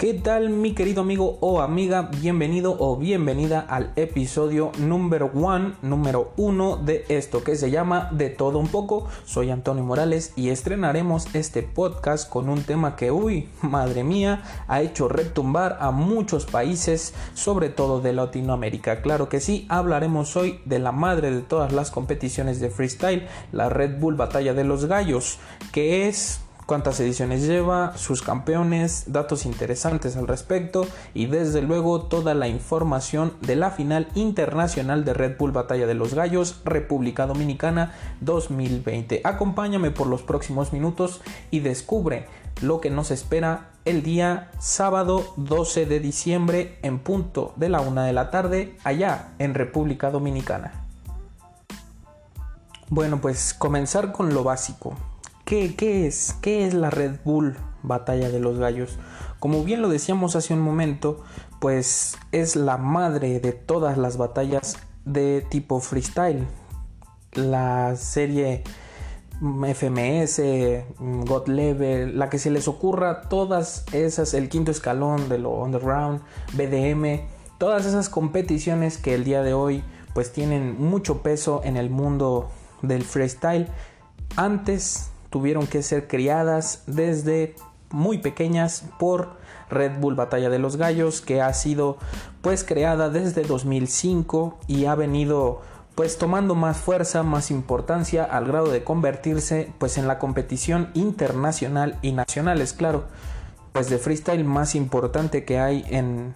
¿Qué tal mi querido amigo o amiga? Bienvenido o bienvenida al episodio número one, número uno de esto que se llama De todo un poco. Soy Antonio Morales y estrenaremos este podcast con un tema que, uy, madre mía, ha hecho retumbar a muchos países, sobre todo de Latinoamérica. Claro que sí, hablaremos hoy de la madre de todas las competiciones de freestyle, la Red Bull Batalla de los Gallos, que es cuántas ediciones lleva, sus campeones, datos interesantes al respecto y desde luego toda la información de la final internacional de Red Bull Batalla de los Gallos República Dominicana 2020. Acompáñame por los próximos minutos y descubre lo que nos espera el día sábado 12 de diciembre en punto de la una de la tarde allá en República Dominicana. Bueno, pues comenzar con lo básico. ¿Qué, es? ¿Qué es la Red Bull Batalla de los Gallos? Como bien lo decíamos hace un momento, pues es la madre de todas las batallas de tipo freestyle. La serie FMS, God Level, la que se les ocurra, todas esas, el quinto escalón de lo underground, BDM, todas esas competiciones que el día de hoy pues tienen mucho peso en el mundo del freestyle. Antes tuvieron que ser criadas desde muy pequeñas por Red Bull Batalla de los Gallos que ha sido pues creada desde 2005 y ha venido pues tomando más fuerza, más importancia al grado de convertirse pues en la competición internacional y nacional, es claro, pues de freestyle más importante que hay en,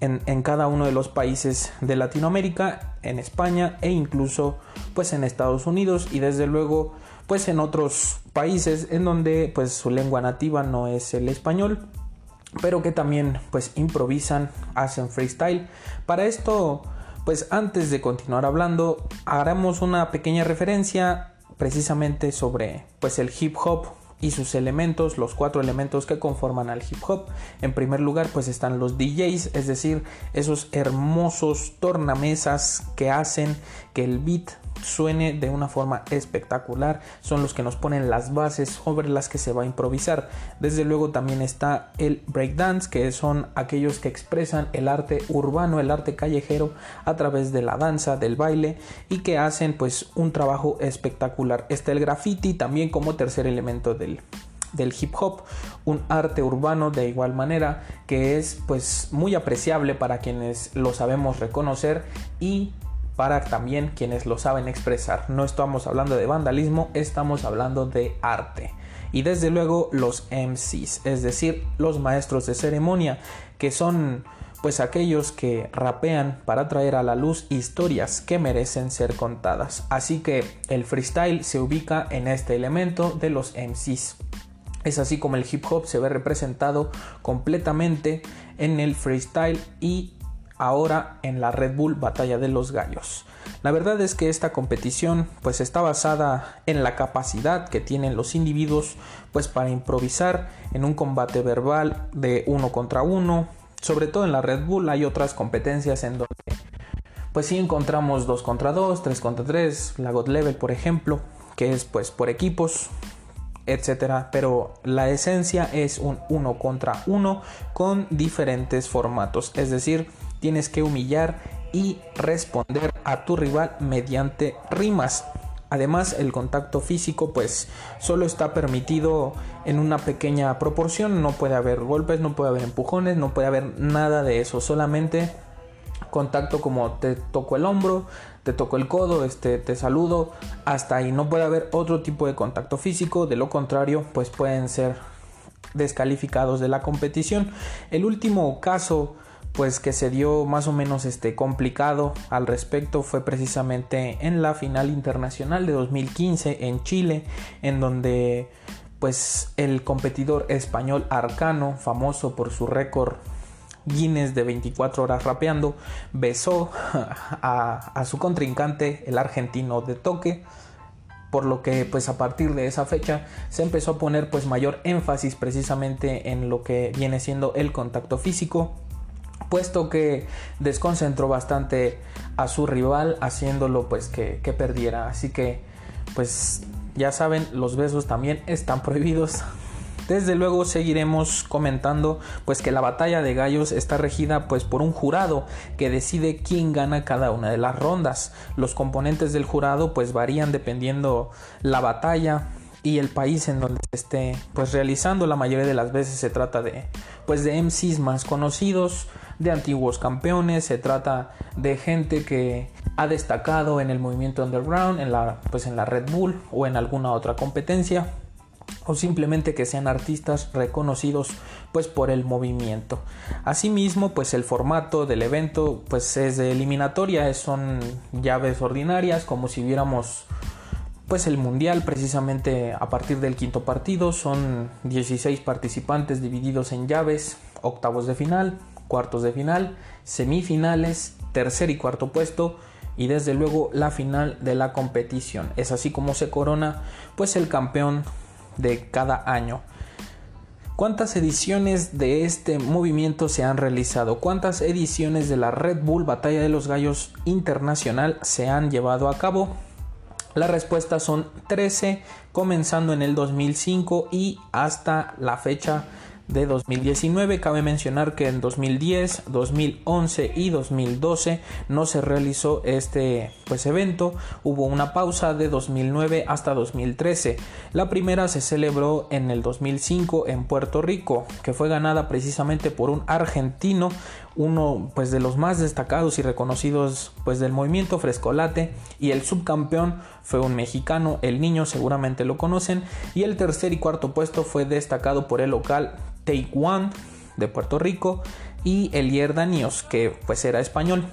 en, en, cada uno de los países de Latinoamérica, en España e incluso pues en Estados Unidos. Y desde luego pues en otros países en donde pues su lengua nativa no es el español pero que también pues improvisan hacen freestyle para esto pues antes de continuar hablando haremos una pequeña referencia precisamente sobre pues el hip hop y sus elementos, los cuatro elementos que conforman al hip hop. En primer lugar, pues están los DJs, es decir, esos hermosos tornamesas que hacen que el beat suene de una forma espectacular. Son los que nos ponen las bases sobre las que se va a improvisar. Desde luego también está el breakdance, que son aquellos que expresan el arte urbano, el arte callejero a través de la danza, del baile y que hacen pues un trabajo espectacular. Está el graffiti también como tercer elemento del del hip hop, un arte urbano de igual manera que es pues muy apreciable para quienes lo sabemos reconocer y para también quienes lo saben expresar. No estamos hablando de vandalismo, estamos hablando de arte. Y desde luego los MCs, es decir, los maestros de ceremonia, que son pues aquellos que rapean para traer a la luz historias que merecen ser contadas. Así que el freestyle se ubica en este elemento de los MCs. Es así como el hip hop se ve representado completamente en el freestyle y ahora en la Red Bull Batalla de los Gallos. La verdad es que esta competición pues está basada en la capacidad que tienen los individuos pues para improvisar en un combate verbal de uno contra uno. Sobre todo en la Red Bull hay otras competencias en donde pues sí encontramos 2 contra 2, 3 contra 3, la God Level por ejemplo, que es pues por equipos, etcétera, pero la esencia es un uno contra uno con diferentes formatos, es decir, tienes que humillar y responder a tu rival mediante rimas. Además, el contacto físico pues solo está permitido en una pequeña proporción, no puede haber golpes, no puede haber empujones, no puede haber nada de eso, solamente contacto como te toco el hombro, te toco el codo, este te saludo, hasta ahí no puede haber otro tipo de contacto físico, de lo contrario, pues pueden ser descalificados de la competición. El último caso pues que se dio más o menos este complicado al respecto fue precisamente en la final internacional de 2015 en Chile en donde pues el competidor español Arcano famoso por su récord Guinness de 24 horas rapeando besó a, a su contrincante el argentino de toque por lo que pues a partir de esa fecha se empezó a poner pues mayor énfasis precisamente en lo que viene siendo el contacto físico puesto que desconcentró bastante a su rival haciéndolo pues que, perdiera así que pues ya saben los besos también están prohibidos Desde luego seguiremos comentando pues que la batalla de gallos está regida pues por un jurado que decide quién gana cada una de las rondas. Los componentes del jurado pues varían dependiendo la batalla y el país en donde se esté pues realizando. La mayoría de las veces se trata de pues de MCs más conocidos, de antiguos campeones, se trata de gente que ha destacado en el movimiento underground, en la pues en la Red Bull o en alguna otra competencia o simplemente que sean artistas reconocidos pues por el movimiento. Asimismo, pues el formato del evento pues es de eliminatoria, son llaves ordinarias como si viéramos pues el mundial precisamente a partir del quinto partido son 16 participantes divididos en llaves, octavos de final, cuartos de final, semifinales, tercer y cuarto puesto y desde luego la final de la competición. Es así como se corona pues el campeón de cada año. ¿Cuántas ediciones de este movimiento se han realizado? ¿Cuántas ediciones de la Red Bull Batalla de los Gallos Internacional se han llevado a cabo? La respuesta son 13, comenzando en el 2005 y hasta la fecha de 2019. Cabe mencionar que en 2010, 2011 y 2012 no se realizó este pues, evento. Hubo una pausa de 2009 hasta 2013. La primera se celebró en el 2005 en Puerto Rico, que fue ganada precisamente por un argentino, uno pues de los más destacados y reconocidos pues del movimiento frescolate y el subcampeón fue un mexicano, el niño seguramente lo conocen y el tercer y cuarto puesto fue destacado por el local Taiwan de Puerto Rico y Elier Danios, que pues era español.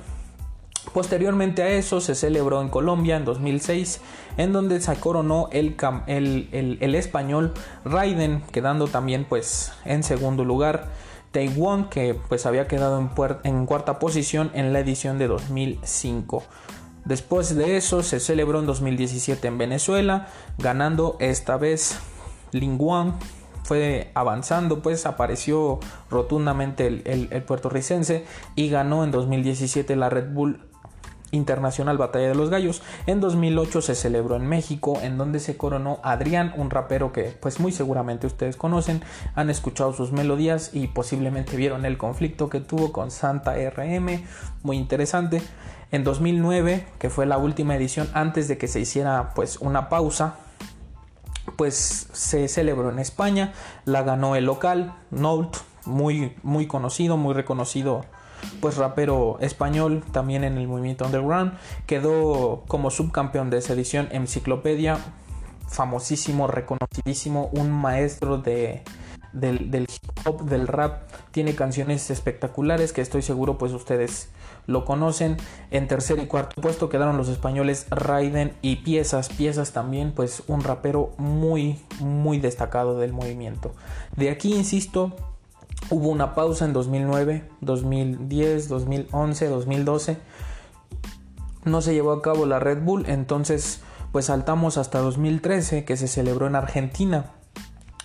Posteriormente a eso se celebró en Colombia en 2006, en donde se coronó el, el, español Raiden, quedando también pues en segundo lugar. Taiwan, que pues había quedado en, cuarta posición en la edición de 2005. Después de eso se celebró en 2017 en Venezuela, ganando esta vez Linguan fue avanzando, pues apareció rotundamente el, puertorricense y ganó en 2017 la Red Bull Internacional Batalla de los Gallos. En 2008 se celebró en México, en donde se coronó Adrián, un rapero que pues muy seguramente ustedes conocen, han escuchado sus melodías y posiblemente vieron el conflicto que tuvo con Santa RM, muy interesante. En 2009, que fue la última edición antes de que se hiciera pues una pausa pues se celebró en España, la ganó el local, Nolt, muy, muy conocido, muy reconocido pues rapero español también en el movimiento underground quedó como subcampeón de esa edición enciclopedia famosísimo reconocidísimo un maestro de del, hip hop del rap tiene canciones espectaculares que estoy seguro pues ustedes lo conocen. En tercer y cuarto puesto quedaron los españoles Raiden y Piezas. Piezas también, pues un rapero muy, muy destacado del movimiento. De aquí, insisto, hubo una pausa en 2009, 2010, 2011, 2012. No se llevó a cabo la Red Bull, entonces pues saltamos hasta 2013 que se celebró en Argentina.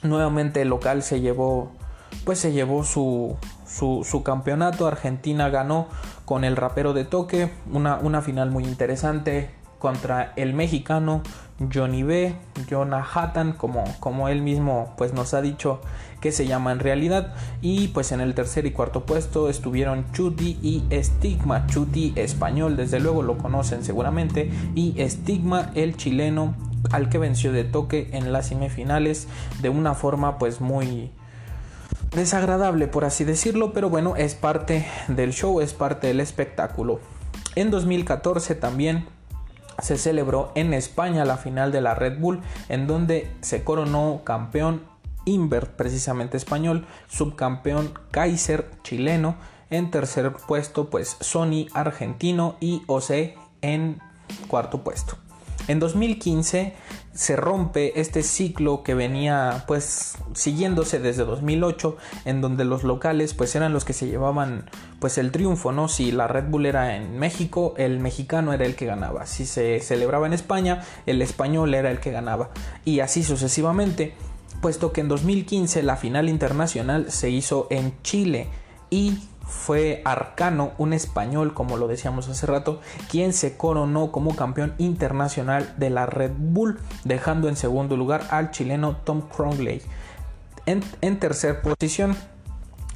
Nuevamente el local se llevó pues se llevó su, su, campeonato. Argentina ganó con el rapero de toque, una, una final muy interesante contra el mexicano Johnny B, Jonah Hatton, como, como él mismo pues nos ha dicho que se llama en realidad. Y pues en el tercer y cuarto puesto estuvieron Chuti y Stigma. Chuti español, desde luego lo conocen seguramente. Y Stigma, el chileno, al que venció de toque en las semifinales de una forma pues muy desagradable por así decirlo, pero bueno, es parte del show, es parte del espectáculo. En 2014 también se celebró en España la final de la Red Bull, en donde se coronó campeón Invert, precisamente español, subcampeón Kaiser chileno, en tercer puesto pues Sony argentino y OC en cuarto puesto. En 2015 se rompe este ciclo que venía pues siguiéndose desde 2008 en donde los locales pues eran los que se llevaban pues el triunfo, ¿no? Si la Red Bull era en México, el mexicano era el que ganaba. Si se celebraba en España, el español era el que ganaba. Y así sucesivamente, puesto que en 2015 la final internacional se hizo en Chile y fue Arcano, un español, como lo decíamos hace rato, quien se coronó como campeón internacional de la Red Bull, dejando en segundo lugar al chileno Tom Crongley. En, en tercer posición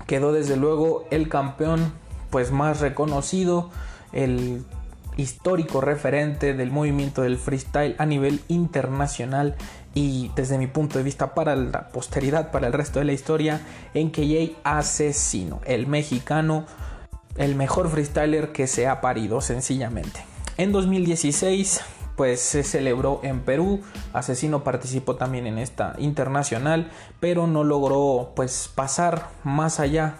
quedó desde luego el campeón pues más reconocido, el histórico referente del movimiento del freestyle a nivel internacional y desde mi punto de vista para la posteridad, para el resto de la historia, en KJ Asesino, el mexicano, el mejor freestyler que se ha parido sencillamente. En 2016 pues se celebró en Perú, Asesino participó también en esta internacional, pero no logró pues pasar más allá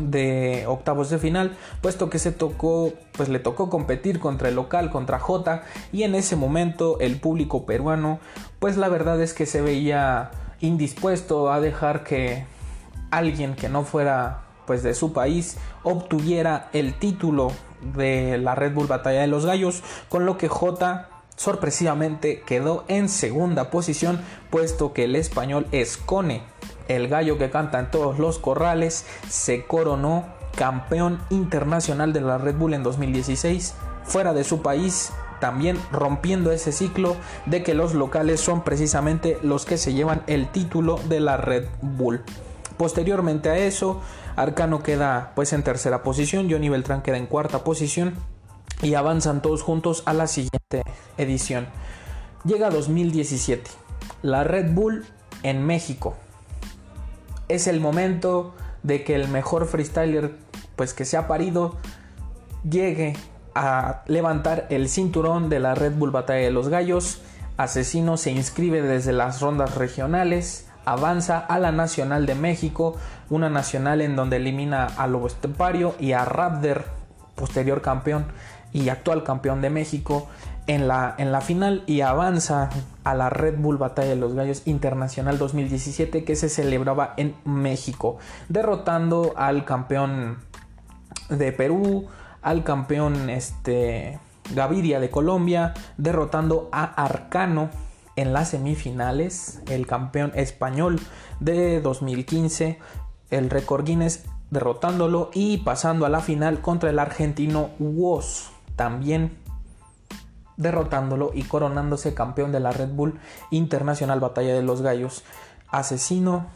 de octavos de final, puesto que se tocó, pues le tocó competir contra el local, contra J, y en ese momento el público peruano, pues la verdad es que se veía indispuesto a dejar que alguien que no fuera pues de su país obtuviera el título de la Red Bull Batalla de los Gallos, con lo que J sorpresivamente quedó en segunda posición, puesto que el español Escone el gallo que canta en todos los corrales, se coronó campeón internacional de la Red Bull en 2016 fuera de su país, también rompiendo ese ciclo de que los locales son precisamente los que se llevan el título de la Red Bull. Posteriormente a eso, Arcano queda pues en tercera posición, Johnny Beltrán queda en cuarta posición y avanzan todos juntos a la siguiente edición. Llega 2017, la Red Bull en México es el momento de que el mejor freestyler pues que se ha parido llegue a levantar el cinturón de la Red Bull Batalla de los Gallos. Asesino se inscribe desde las rondas regionales, avanza a la Nacional de México, una nacional en donde elimina a Lobo Estepario y a Raptor, posterior campeón y actual campeón de México en la, en la final y avanza a la Red Bull Batalla de los Gallos Internacional 2017 que se celebraba en México, derrotando al campeón de Perú, al campeón este, Gaviria de Colombia, derrotando a Arcano en las semifinales, el campeón español de 2015, el récord Guinness derrotándolo y pasando a la final contra el argentino Woz, también derrotándolo y coronándose campeón de la Red Bull Internacional Batalla de los Gallos. Asesino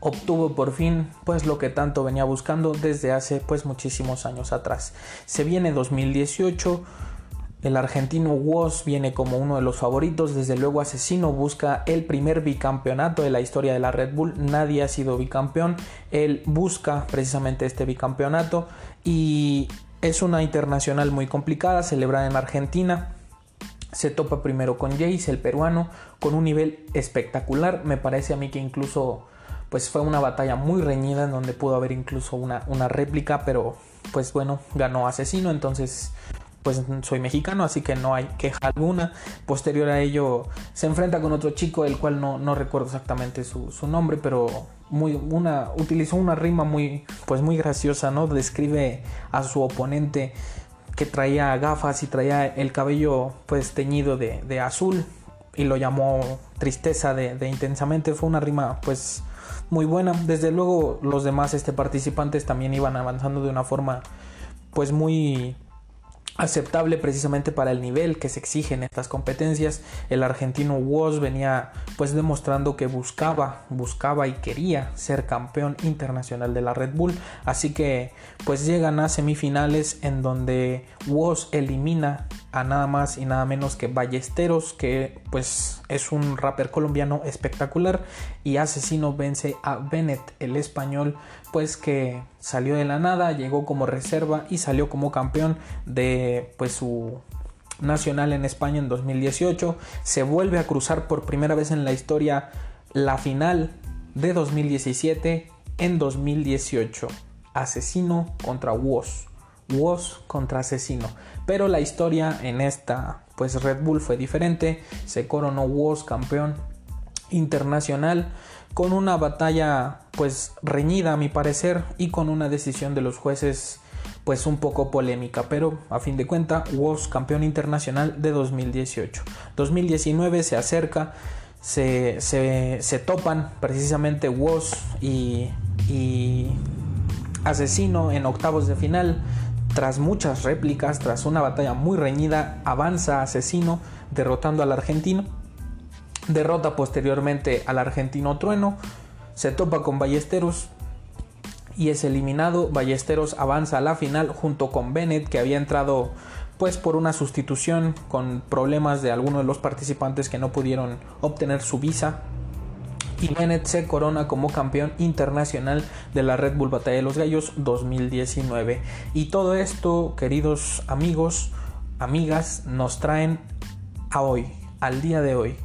obtuvo por fin pues lo que tanto venía buscando desde hace pues muchísimos años atrás. Se viene 2018, el argentino Woz viene como uno de los favoritos, desde luego Asesino busca el primer bicampeonato de la historia de la Red Bull, nadie ha sido bicampeón, él busca precisamente este bicampeonato y es una internacional muy complicada, celebrada en Argentina. Se topa primero con Jace, el peruano, con un nivel espectacular. Me parece a mí que incluso pues fue una batalla muy reñida en donde pudo haber incluso una, una réplica, pero pues bueno, ganó Asesino, entonces pues soy mexicano, así que no hay queja alguna. Posterior a ello se enfrenta con otro chico, el cual no, no recuerdo exactamente su, su nombre, pero una, utilizó una rima muy, pues muy graciosa, ¿no? Describe a su oponente que traía gafas y traía el cabello pues teñido de, azul y lo llamó tristeza de, intensamente. Fue una rima pues muy buena. Desde luego los demás este, participantes también iban avanzando de una forma pues muy aceptable precisamente para el nivel que se exige en estas competencias. El argentino Woz venía pues demostrando que buscaba, buscaba y quería ser campeón internacional de la Red Bull, así que pues llegan a semifinales en donde Woz elimina a nada más y nada menos que Ballesteros, que pues es un rapper colombiano espectacular y Asesino vence a Bennett, el español, pues que salió de la nada, llegó como reserva y salió como campeón de pues su nacional en España en 2018, se vuelve a cruzar por primera vez en la historia la final de 2017 en 2018, Asesino contra Woz. Woz contra Asesino. Pero la historia en esta pues Red Bull fue diferente. Se coronó Woz campeón internacional con una batalla pues reñida a mi parecer y con una decisión de los jueces pues un poco polémica, pero a fin de cuentas Woz campeón internacional de 2018. 2019 se acerca, se, se, topan precisamente Woz y, y Asesino en octavos de final. Tras muchas réplicas, tras una batalla muy reñida, avanza Asesino derrotando al argentino Derrota posteriormente al argentino Trueno. Se topa con Ballesteros y es eliminado. Ballesteros avanza a la final junto con Bennett que había entrado pues por una sustitución con problemas de algunos de los participantes que no pudieron obtener su visa. Y Bennett se corona como campeón internacional de la Red Bull Batalla de los Gallos 2019. Y todo esto, queridos amigos, amigas, nos traen a hoy, al día de hoy.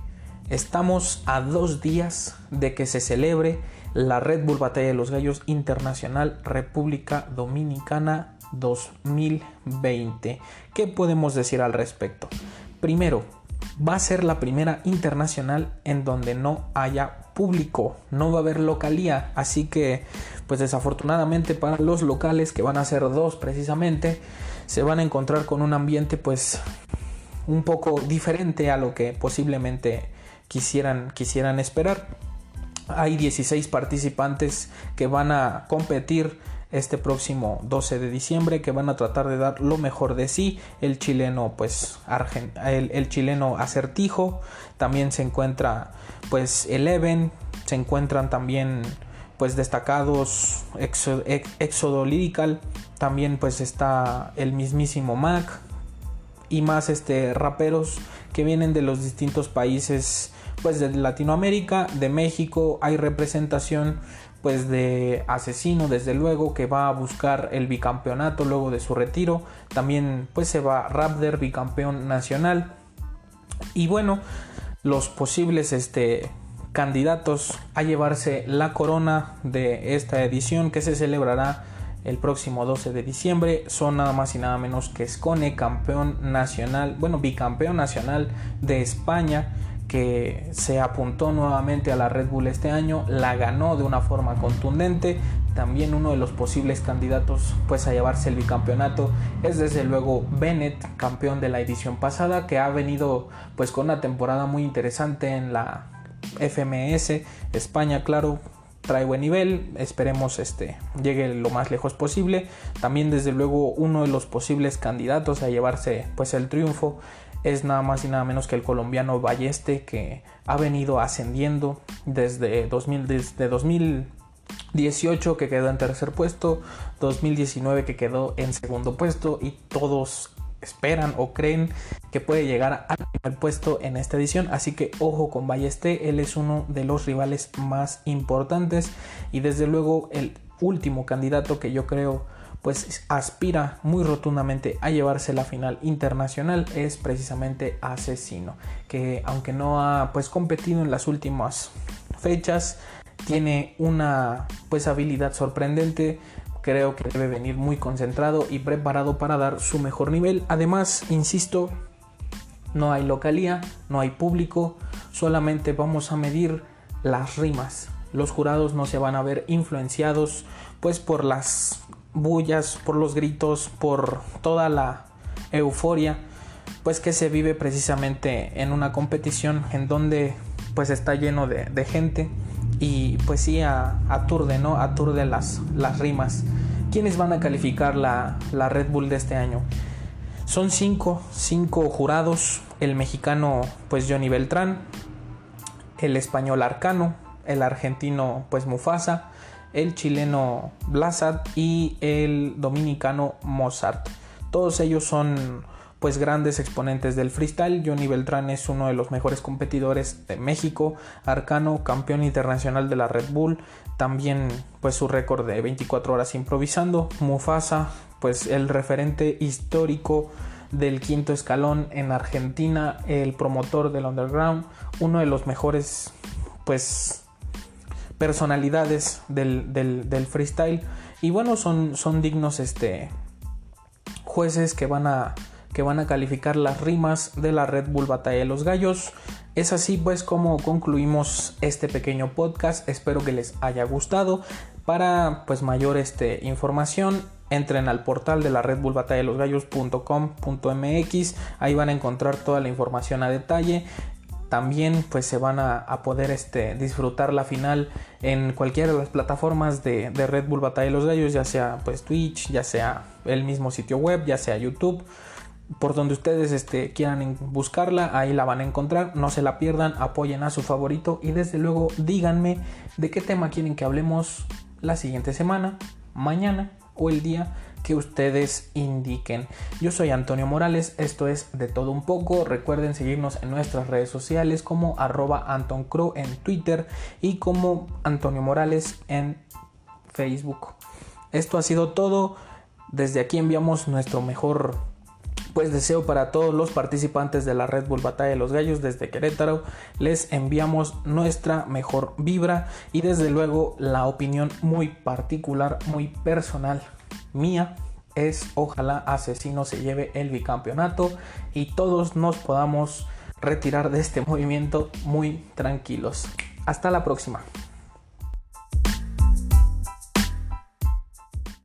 Estamos a dos días de que se celebre la Red Bull Batalla de los Gallos Internacional República Dominicana 2020. ¿Qué podemos decir al respecto? Primero, va a ser la primera internacional en donde no haya público, no va a haber localía, así que pues desafortunadamente para los locales que van a ser dos precisamente, se van a encontrar con un ambiente pues un poco diferente a lo que posiblemente quisieran, quisieran esperar. Hay 16 participantes que van a competir este próximo 12 de diciembre que van a tratar de dar lo mejor de sí. El chileno pues el, chileno acertijo. También se encuentra pues Eleven. Se encuentran también pues destacados Exodo Lyrical. También pues está el mismísimo Mac. Y más este raperos que vienen de los distintos países pues de Latinoamérica, de México, hay representación pues de Asesino desde luego que va a buscar el bicampeonato luego de su retiro, también pues se va Raptor bicampeón nacional. Y bueno, los posibles este candidatos a llevarse la corona de esta edición que se celebrará el próximo 12 de diciembre son nada más y nada menos que Scone, campeón nacional, bueno, bicampeón nacional de España, que se apuntó nuevamente a la Red Bull este año, la ganó de una forma contundente, también uno de los posibles candidatos pues a llevarse el bicampeonato es desde luego Bennett, campeón de la edición pasada, que ha venido pues con una temporada muy interesante en la FMS, España, claro, trae buen nivel, esperemos este llegue lo más lejos posible. También desde luego uno de los posibles candidatos a llevarse pues el triunfo es nada más y nada menos que el colombiano Balleste que ha venido ascendiendo desde, 2000, desde 2018 que quedó en tercer puesto, 2019 que quedó en segundo puesto y todos esperan o creen que puede llegar al primer puesto en esta edición. Así que ojo con Balleste, él es uno de los rivales más importantes y desde luego el último candidato que yo creo pues aspira muy rotundamente a llevarse la final internacional es precisamente Asesino, que aunque no ha pues competido en las últimas fechas, tiene una pues habilidad sorprendente creo que debe venir muy concentrado y preparado para dar su mejor nivel. Además, insisto, no hay localía, no hay público, solamente vamos a medir las rimas. Los jurados no se van a ver influenciados pues por las bullas, por los gritos, por toda la euforia pues que se vive precisamente en una competición en donde pues está lleno de, gente y pues sí aturde, ¿no? Aturde las, las rimas. ¿Quiénes van a calificar la, la Red Bull de este año? Son cinco, cinco jurados. El mexicano, pues Johnny Beltrán. El español Arcano. El argentino, pues Mufasa. El chileno Blasat. Y el dominicano Mozart. Todos ellos son pues grandes exponentes del freestyle. Johnny Beltrán es uno de los mejores competidores de México, Arcano, campeón internacional de la Red Bull, también pues su récord de 24 horas improvisando, Mufasa, pues el referente histórico del quinto escalón en Argentina, el promotor del underground, uno de los mejores pues personalidades del, del, freestyle y bueno son, son dignos este jueces que van a que van a calificar las rimas de la Red Bull Batalla de los Gallos. Es así pues como concluimos este pequeño podcast. Espero que les haya gustado. Para pues mayor este, información entren al portal de la Red Bull Batalla de los Gallos.com.mx. Ahí van a encontrar toda la información a detalle también pues se van a, poder este, disfrutar la final en cualquiera de las plataformas de, Red Bull Batalla de los Gallos, ya sea pues Twitch, ya sea el mismo sitio web, ya sea YouTube por donde ustedes este, quieran buscarla, ahí la van a encontrar. No se la pierdan, apoyen a su favorito y desde luego díganme de qué tema quieren que hablemos la siguiente semana, mañana o el día que ustedes indiquen. Yo soy Antonio Morales, esto es de todo un poco. Recuerden seguirnos en nuestras redes sociales como arroba AntonCrow en Twitter y como Antonio Morales en Facebook. Esto ha sido todo. Desde aquí enviamos nuestro mejor pues deseo para todos los participantes de la Red Bull Batalla de los Gallos desde Querétaro. Les enviamos nuestra mejor vibra y desde luego la opinión muy particular, muy personal mía es ojalá Asesino se lleve el bicampeonato y todos nos podamos retirar de este movimiento muy tranquilos. Hasta la próxima.